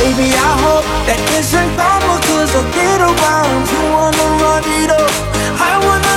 Baby, I hope that it's not karma, cause I'll get around. You wanna run it up, I wanna.